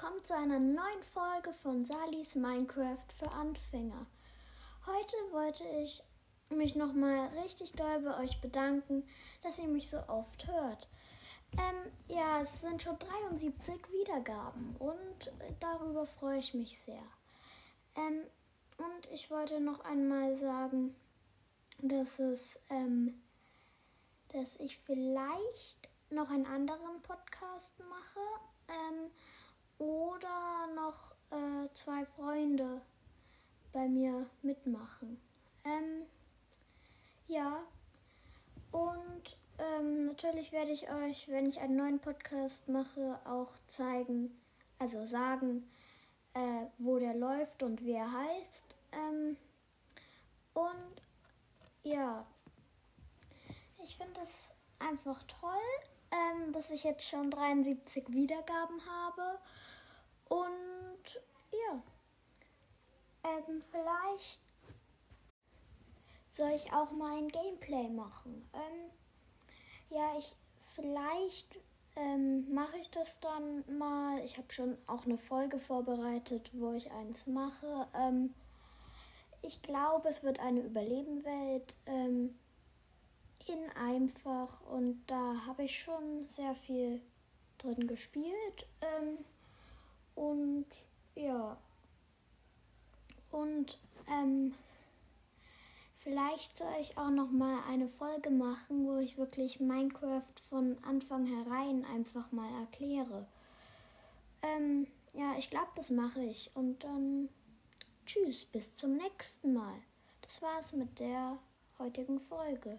willkommen zu einer neuen Folge von Salis Minecraft für Anfänger. Heute wollte ich mich nochmal richtig doll bei euch bedanken, dass ihr mich so oft hört. Ähm, ja, es sind schon 73 Wiedergaben und darüber freue ich mich sehr. Ähm, und ich wollte noch einmal sagen, dass es, ähm, dass ich vielleicht noch einen anderen Podcast mache ähm, oder noch äh, zwei Freunde bei mir mitmachen. Ähm, ja, und ähm, natürlich werde ich euch, wenn ich einen neuen Podcast mache, auch zeigen, also sagen, äh, wo der läuft und wie er heißt. Ähm, und ja, ich finde es einfach toll, ähm, dass ich jetzt schon 73 Wiedergaben habe. Und ja, ähm, vielleicht soll ich auch mal ein Gameplay machen. Ähm, ja, ich vielleicht ähm, mache ich das dann mal. Ich habe schon auch eine Folge vorbereitet, wo ich eins mache. Ähm, ich glaube, es wird eine Überlebenwelt. In einfach und da habe ich schon sehr viel drin gespielt. Ähm, und ja. Und ähm, vielleicht soll ich auch noch mal eine Folge machen, wo ich wirklich Minecraft von Anfang herein einfach mal erkläre. Ähm, ja, ich glaube, das mache ich. Und dann tschüss, bis zum nächsten Mal. Das war's mit der heutigen Folge.